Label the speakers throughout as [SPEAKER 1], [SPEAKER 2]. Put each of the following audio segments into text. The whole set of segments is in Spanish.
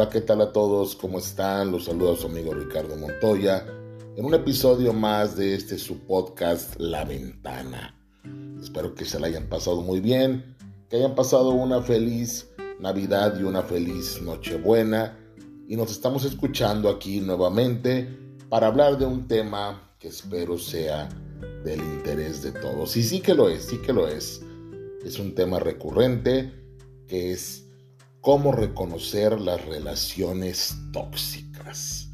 [SPEAKER 1] Hola, ¿qué tal a todos? ¿Cómo están? Los saluda su amigo Ricardo Montoya en un episodio más de este su podcast La Ventana. Espero que se la hayan pasado muy bien, que hayan pasado una feliz Navidad y una feliz Nochebuena y nos estamos escuchando aquí nuevamente para hablar de un tema que espero sea del interés de todos. Y sí que lo es, sí que lo es. Es un tema recurrente que es cómo reconocer las relaciones tóxicas.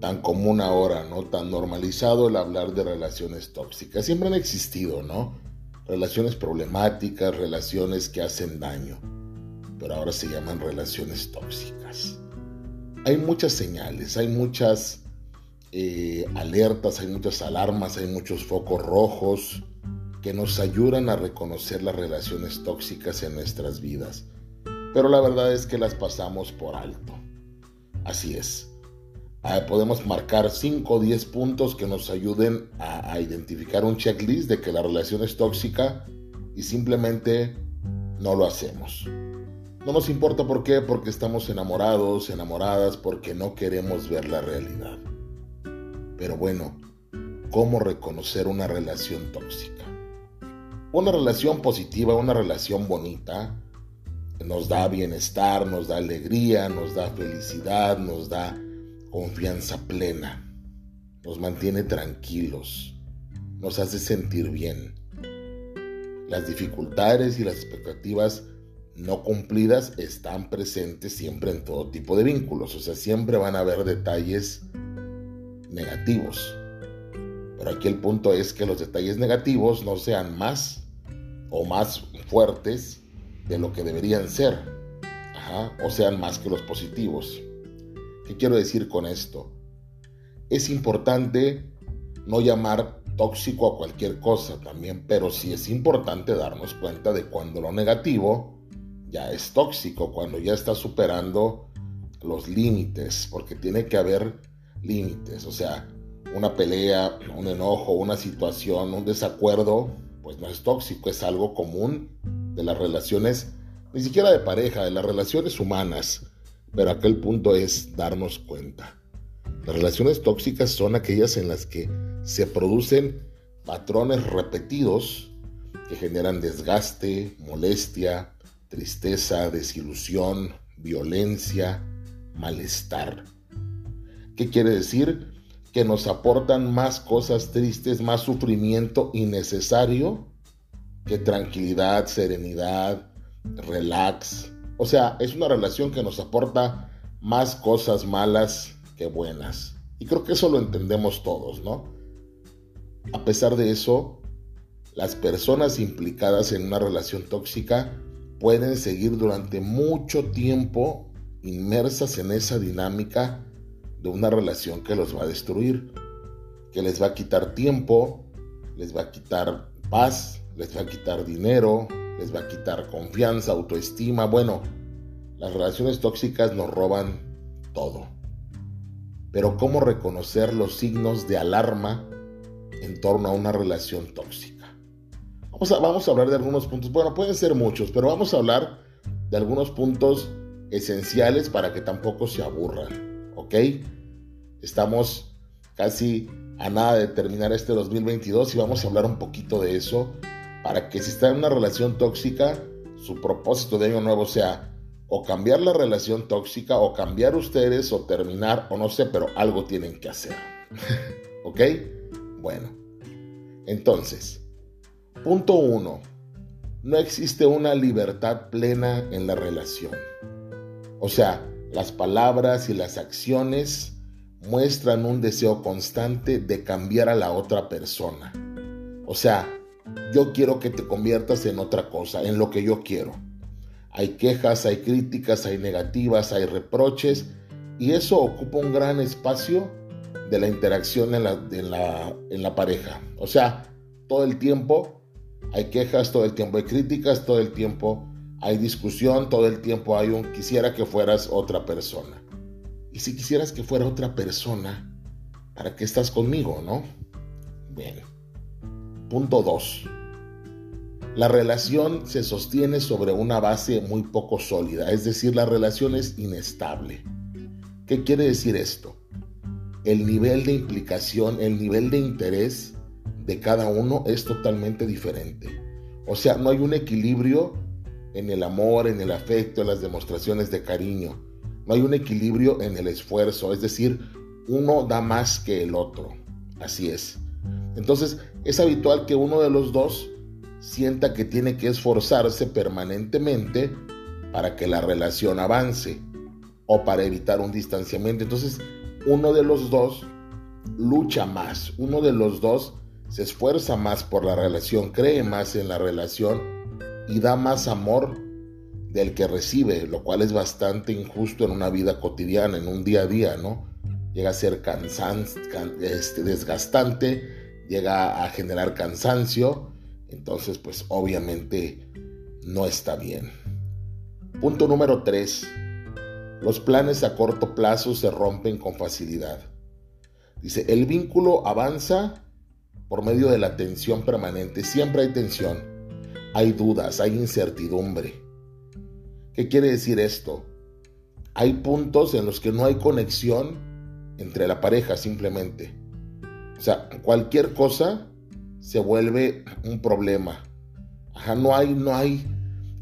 [SPEAKER 1] Tan común ahora, ¿no? Tan normalizado el hablar de relaciones tóxicas. Siempre han existido, ¿no? Relaciones problemáticas, relaciones que hacen daño. Pero ahora se llaman relaciones tóxicas. Hay muchas señales, hay muchas eh, alertas, hay muchas alarmas, hay muchos focos rojos que nos ayudan a reconocer las relaciones tóxicas en nuestras vidas pero la verdad es que las pasamos por alto. Así es. Ah, podemos marcar 5 o 10 puntos que nos ayuden a, identificar un checklist de que la relación es tóxica y simplemente no lo hacemos. No nos importa por qué, porque estamos enamorados, enamoradas, porque no queremos ver la realidad. Pero bueno, ¿cómo reconocer una relación tóxica? Una relación positiva, una relación bonita, nos da bienestar, nos da alegría, nos da felicidad, nos da confianza plena, nos mantiene tranquilos, nos hace sentir bien. Las dificultades y las expectativas no cumplidas están presentes siempre en todo tipo de vínculos, o sea, siempre van a haber detalles negativos. Pero aquí el punto es que los detalles negativos no sean más o más fuertes de lo que deberían ser, o sean más que los positivos. ¿Qué quiero decir con esto? Es importante no llamar tóxico a cualquier cosa también, pero sí es importante darnos cuenta de cuando lo negativo ya es tóxico, cuando ya está superando los límites, porque tiene que haber límites, o sea, una pelea, un enojo, una situación, un desacuerdo, pues no es tóxico, es algo común de las relaciones, ni siquiera de pareja, de las relaciones humanas. Pero aquel punto es darnos cuenta. Las relaciones tóxicas son aquellas en las que se producen patrones repetidos que generan desgaste, molestia, tristeza, desilusión, violencia, malestar. ¿Qué quiere decir? Que nos aportan más cosas tristes, más sufrimiento innecesario que tranquilidad, serenidad, relax. O sea, es una relación que nos aporta más cosas malas que buenas. Y creo que eso lo entendemos todos, ¿no? A pesar de eso, las personas implicadas en una relación tóxica pueden seguir durante mucho tiempo inmersas en esa dinámica de una relación que los va a destruir, que les va a quitar tiempo, les va a quitar paz, les va a quitar dinero, les va a quitar confianza, autoestima. Bueno, las relaciones tóxicas nos roban todo. Pero ¿cómo reconocer los signos de alarma en torno a una relación tóxica? Vamos a, hablar de algunos puntos. Bueno, pueden ser muchos, pero vamos a hablar de algunos puntos esenciales para que tampoco se aburran. ¿Ok? Estamos casi a nada de terminar este 2022 y vamos a hablar un poquito de eso para que si está en una relación tóxica, su propósito de año nuevo sea o cambiar la relación tóxica o cambiar ustedes o terminar o no sé, pero algo tienen que hacer. ¿Ok? Bueno, entonces, punto uno, no existe una libertad plena en la relación. O sea, las palabras y las acciones muestran un deseo constante de cambiar a la otra persona. O sea, yo quiero que te conviertas en otra cosa, en lo que yo quiero. Hay quejas, hay críticas, hay negativas, hay reproches y eso ocupa un gran espacio de la interacción en la, pareja. O sea, todo el tiempo hay quejas, todo el tiempo hay críticas, todo el tiempo hay discusión, todo el tiempo hay un quisiera que fueras otra persona. Y si quisieras que fuera otra persona, ¿para qué estás conmigo, no? Bien. Punto 2. La relación se sostiene sobre una base muy poco sólida, es decir, la relación es inestable. ¿Qué quiere decir esto? El nivel de implicación, el nivel de interés de cada uno es totalmente diferente. O sea, no hay un equilibrio en el amor, en el afecto, en las demostraciones de cariño. No hay un equilibrio en el esfuerzo, es decir, uno da más que el otro. Así es. Entonces, es habitual que uno de los dos sienta que tiene que esforzarse permanentemente para que la relación avance o para evitar un distanciamiento. Entonces, uno de los dos lucha más, uno de los dos se esfuerza más por la relación, cree más en la relación y da más amor del que recibe, lo cual es bastante injusto en una vida cotidiana, en un día a día, ¿no? Llega a ser este, desgastante, llega a generar cansancio, entonces pues obviamente no está bien. Punto número 3. Los planes a corto plazo se rompen con facilidad. Dice, el vínculo avanza por medio de la tensión permanente. Siempre hay tensión, hay dudas, hay incertidumbre. ¿Qué quiere decir esto? Hay puntos en los que no hay conexión entre la pareja simplemente. O sea, cualquier cosa se vuelve un problema. Ajá, no hay, no hay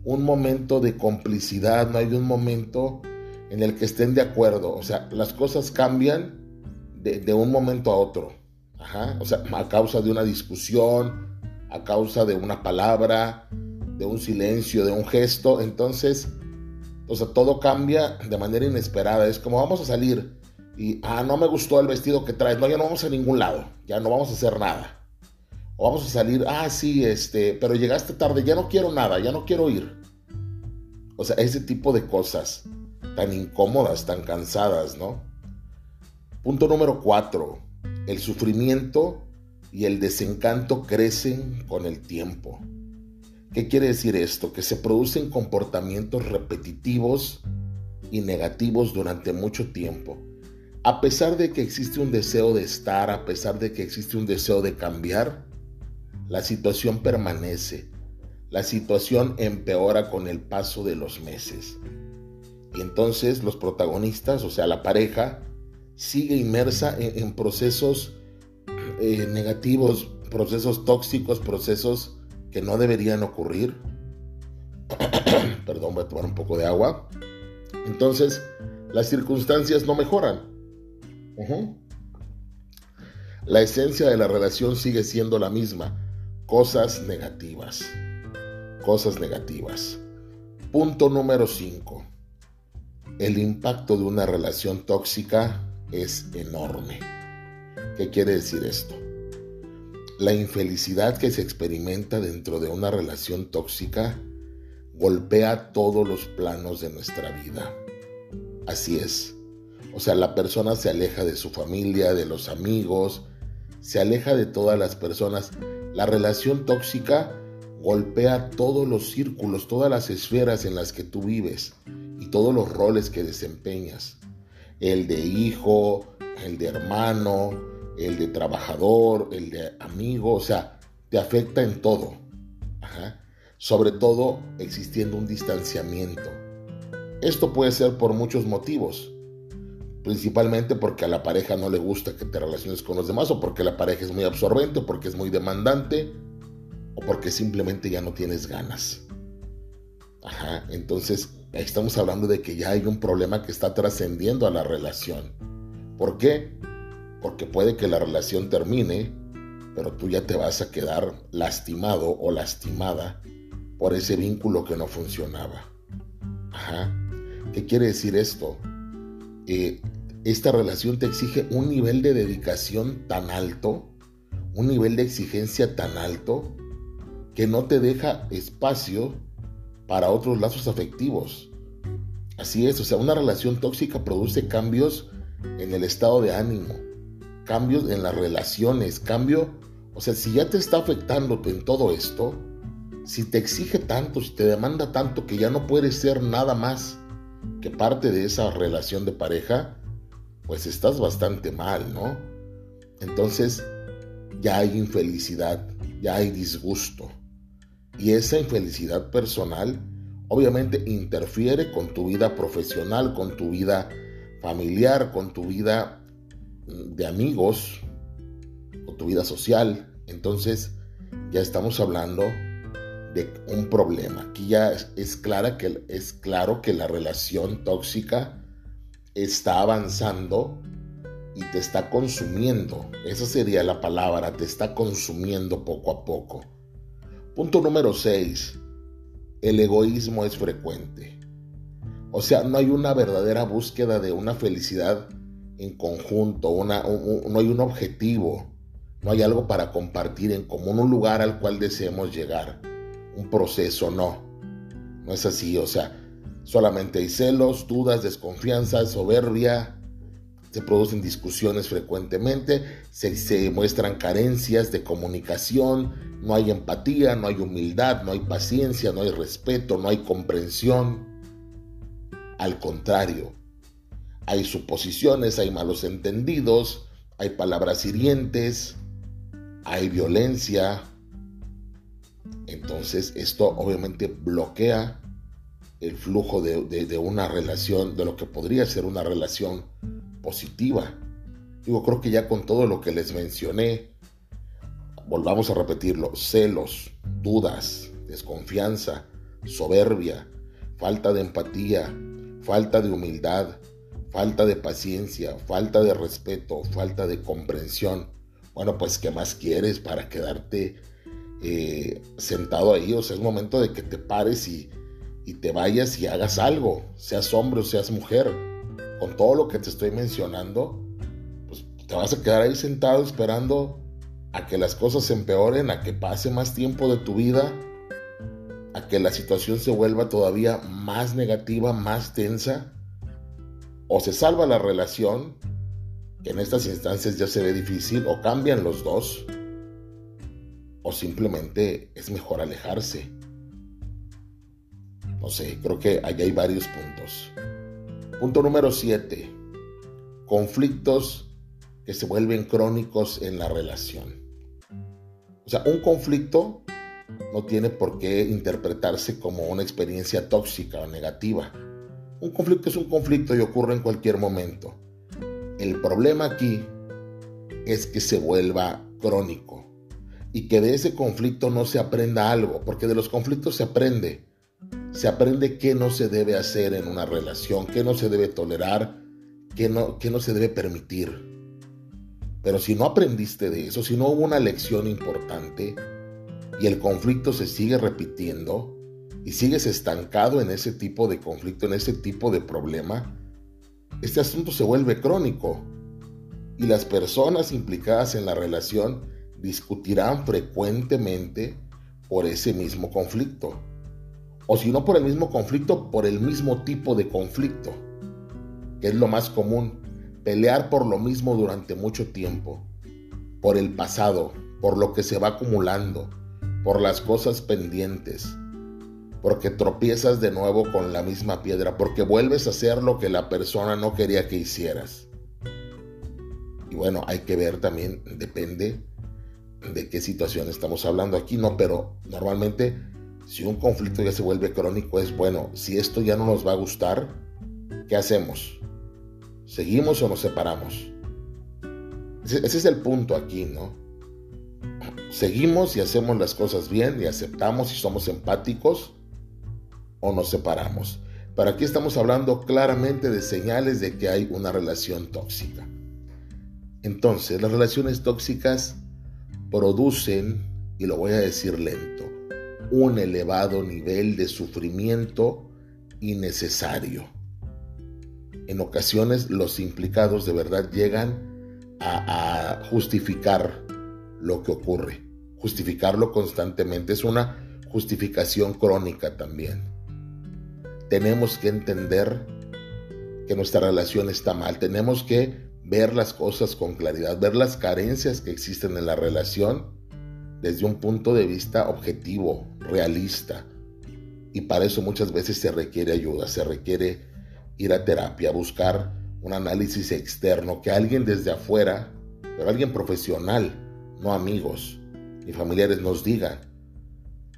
[SPEAKER 1] un momento de complicidad, no hay un momento en el que estén de acuerdo. O sea, las cosas cambian de, de un momento a otro. Ajá, o sea, a causa de una discusión, a causa de una palabra, de un silencio, de un gesto. Entonces, o sea, todo cambia de manera inesperada. Es como vamos a salir y, ah, no me gustó el vestido que traes. No, ya no vamos a ningún lado. Ya no vamos a hacer nada. O vamos a salir, ah, sí, este, pero llegaste tarde. Ya no quiero nada, ya no quiero ir. O sea, ese tipo de cosas tan incómodas, tan cansadas, ¿no? Punto número cuatro el sufrimiento y el desencanto crecen con el tiempo. ¿Qué quiere decir esto? Que se producen comportamientos repetitivos y negativos durante mucho tiempo. A pesar de que existe un deseo de estar, a pesar de que existe un deseo de cambiar, la situación permanece. La situación empeora con el paso de los meses. Y entonces los protagonistas, o sea, la pareja, sigue inmersa en, procesos eh, negativos, procesos tóxicos, procesos que no deberían ocurrir. Perdón, voy a tomar un poco de agua. Entonces, las circunstancias no mejoran. La esencia de la relación sigue siendo la misma. Cosas negativas. Cosas negativas. Punto número 5. El impacto de una relación tóxica es enorme. ¿Qué quiere decir esto? La infelicidad que se experimenta dentro de una relación tóxica golpea todos los planos de nuestra vida. Así es. O sea, la persona se aleja de su familia, de los amigos, se aleja de todas las personas. La relación tóxica golpea todos los círculos, todas las esferas en las que tú vives y todos los roles que desempeñas el de hijo, el de hermano, el de trabajador, el de amigo, o sea, te afecta en todo. Sobre todo existiendo un distanciamiento. Esto puede ser por muchos motivos. Principalmente porque a la pareja no le gusta que te relaciones con los demás o porque la pareja es muy absorbente o porque es muy demandante o porque simplemente ya no tienes ganas. Ajá, entonces estamos hablando de que ya hay un problema que está trascendiendo a la relación. ¿Por qué? Porque puede que la relación termine, pero tú ya te vas a quedar lastimado o lastimada por ese vínculo que no funcionaba. Ajá. ¿Qué quiere decir esto? Eh, esta relación te exige un nivel de dedicación tan alto, un nivel de exigencia tan alto, que no te deja espacio para otros lazos afectivos. Así es, o sea, una relación tóxica produce cambios en el estado de ánimo, cambios en las relaciones, cambio, o sea, si ya te está afectando en todo esto, si te exige tanto, si te demanda tanto que ya no puedes ser nada más que parte de esa relación de pareja, pues estás bastante mal, ¿no? Entonces ya hay infelicidad, ya hay disgusto. Y esa infelicidad personal obviamente interfiere con tu vida profesional, con tu vida familiar, con tu vida de amigos, con tu vida social. Entonces ya estamos hablando de un problema. Aquí ya es, que, es claro que la relación tóxica está avanzando y te está consumiendo. Esa sería la palabra, te está consumiendo poco a poco. Punto número 6. El egoísmo es frecuente. O sea, no hay una verdadera búsqueda de una felicidad en conjunto, una, no hay un objetivo, no hay algo para compartir en común, un lugar al cual deseemos llegar, un proceso, no. No es así, o sea, solamente hay celos, dudas, desconfianza, soberbia, se producen discusiones frecuentemente, se, se, muestran carencias de comunicación, no hay empatía, no hay humildad, no hay paciencia, no hay respeto, no hay comprensión. Al contrario, hay suposiciones, hay malos entendidos, hay palabras hirientes, hay violencia. Entonces esto obviamente bloquea el flujo de, una relación, de lo que podría ser una relación positiva. Digo, creo que ya con todo lo que les mencioné, volvamos a repetirlo, celos, dudas, desconfianza, soberbia, falta de empatía, falta de humildad, falta de paciencia, falta de respeto, falta de comprensión. Bueno, pues, ¿qué más quieres para quedarte eh, sentado ahí? O sea, es momento de que te pares y, y te vayas y hagas algo, seas hombre o seas mujer con todo lo que te estoy mencionando, pues te vas a quedar ahí sentado esperando a que las cosas se empeoren, a que pase más tiempo de tu vida, a que la situación se vuelva todavía más negativa, más tensa, o se salva la relación, que en estas instancias ya se ve difícil, o cambian los dos, o simplemente es mejor alejarse. No sé, creo que ahí hay varios puntos. Punto número 7. Conflictos que se vuelven crónicos en la relación. O sea, un conflicto no tiene por qué interpretarse como una experiencia tóxica o negativa. Un conflicto es un conflicto y ocurre en cualquier momento. El problema aquí es que se vuelva crónico y que de ese conflicto no se aprenda algo, porque de los conflictos se aprende se aprende qué no se debe hacer en una relación, qué no se debe tolerar, qué no, qué no se debe permitir. Pero si no aprendiste de eso, si no hubo una lección importante y el conflicto se sigue repitiendo y sigues estancado en ese tipo de conflicto, en ese tipo de problema, este asunto se vuelve crónico y las personas implicadas en la relación discutirán frecuentemente por ese mismo conflicto o si no por el mismo conflicto, por el mismo tipo de conflicto, que es lo más común, pelear por lo mismo durante mucho tiempo, por el pasado, por lo que se va acumulando, por las cosas pendientes, porque tropiezas de nuevo con la misma piedra, porque vuelves a hacer lo que la persona no quería que hicieras. Y bueno, hay que ver también, depende de qué situación estamos hablando aquí, ¿no? Pero normalmente si un conflicto ya se vuelve crónico, es bueno, si esto ya no nos va a gustar, ¿qué hacemos? ¿Seguimos o nos separamos? Ese, es el punto aquí, ¿no? ¿Seguimos y hacemos las cosas bien y aceptamos y somos empáticos o nos separamos? Pero aquí estamos hablando claramente de señales de que hay una relación tóxica. Entonces, las relaciones tóxicas producen, y lo voy a decir lento, un elevado nivel de sufrimiento innecesario. En ocasiones los implicados de verdad llegan a, justificar lo que ocurre, justificarlo constantemente. Es una justificación crónica también. Tenemos que entender que nuestra relación está mal, tenemos que ver las cosas con claridad, ver las carencias que existen en la relación desde un punto de vista objetivo, realista. Y para eso muchas veces se requiere ayuda, se requiere ir a terapia, buscar un análisis externo, que alguien desde afuera, pero alguien profesional, no amigos ni familiares nos diga,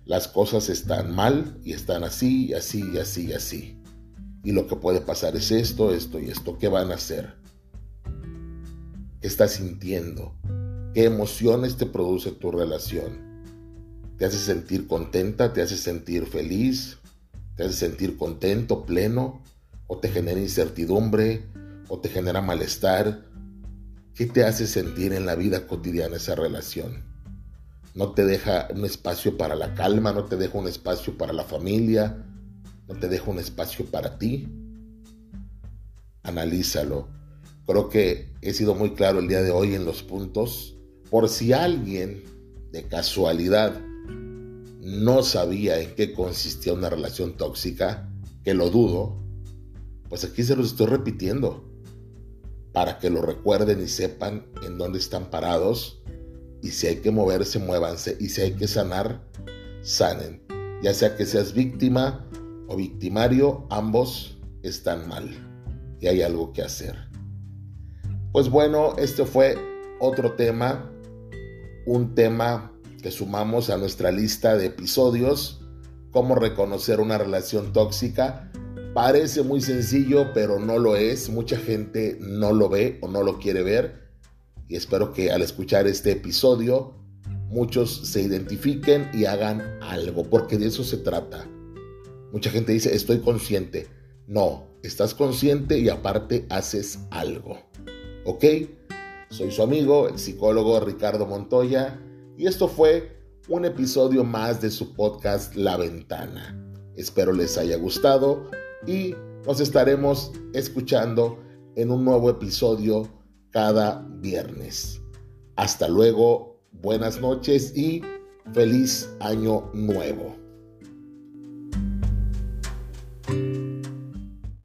[SPEAKER 1] las cosas están mal y están así y así y así y así. y lo que puede pasar es esto, esto y esto. ¿Qué van a hacer? ¿Qué estás sintiendo? ¿Qué emociones te produce tu relación? ¿Te hace sentir contenta? ¿Te hace sentir feliz? ¿Te hace sentir contento, pleno? ¿O te genera incertidumbre? ¿O te genera malestar? ¿Qué te hace sentir en la vida cotidiana esa relación? No te deja un espacio para la calma, no te deja un espacio para la familia, no te deja un espacio para ti. Analízalo. Creo que he sido muy claro el día de hoy en los puntos. Por si alguien de casualidad no sabía en qué consistía una relación tóxica, que lo dudo, pues aquí se los estoy repitiendo para que lo recuerden y sepan en dónde están parados. Y si hay que moverse, muévanse. Y si hay que sanar, sanen. Ya sea que seas víctima o victimario, ambos están mal. Y hay algo que hacer. Pues bueno, este fue otro tema. Un tema que sumamos a nuestra lista de episodios. Cómo reconocer una relación tóxica Parece muy sencillo, pero no lo es. Mucha gente no lo ve o no lo quiere ver. Y espero que al escuchar este episodio muchos se identifiquen y hagan algo, porque de eso se trata. Mucha gente dice, estoy consciente. No, estás consciente y aparte haces algo. ¿Ok? Soy su amigo, el psicólogo Ricardo Montoya, y esto fue un episodio más de su podcast La Ventana. Espero les haya gustado y nos estaremos escuchando en un nuevo episodio cada viernes. Hasta luego, buenas noches y feliz año nuevo.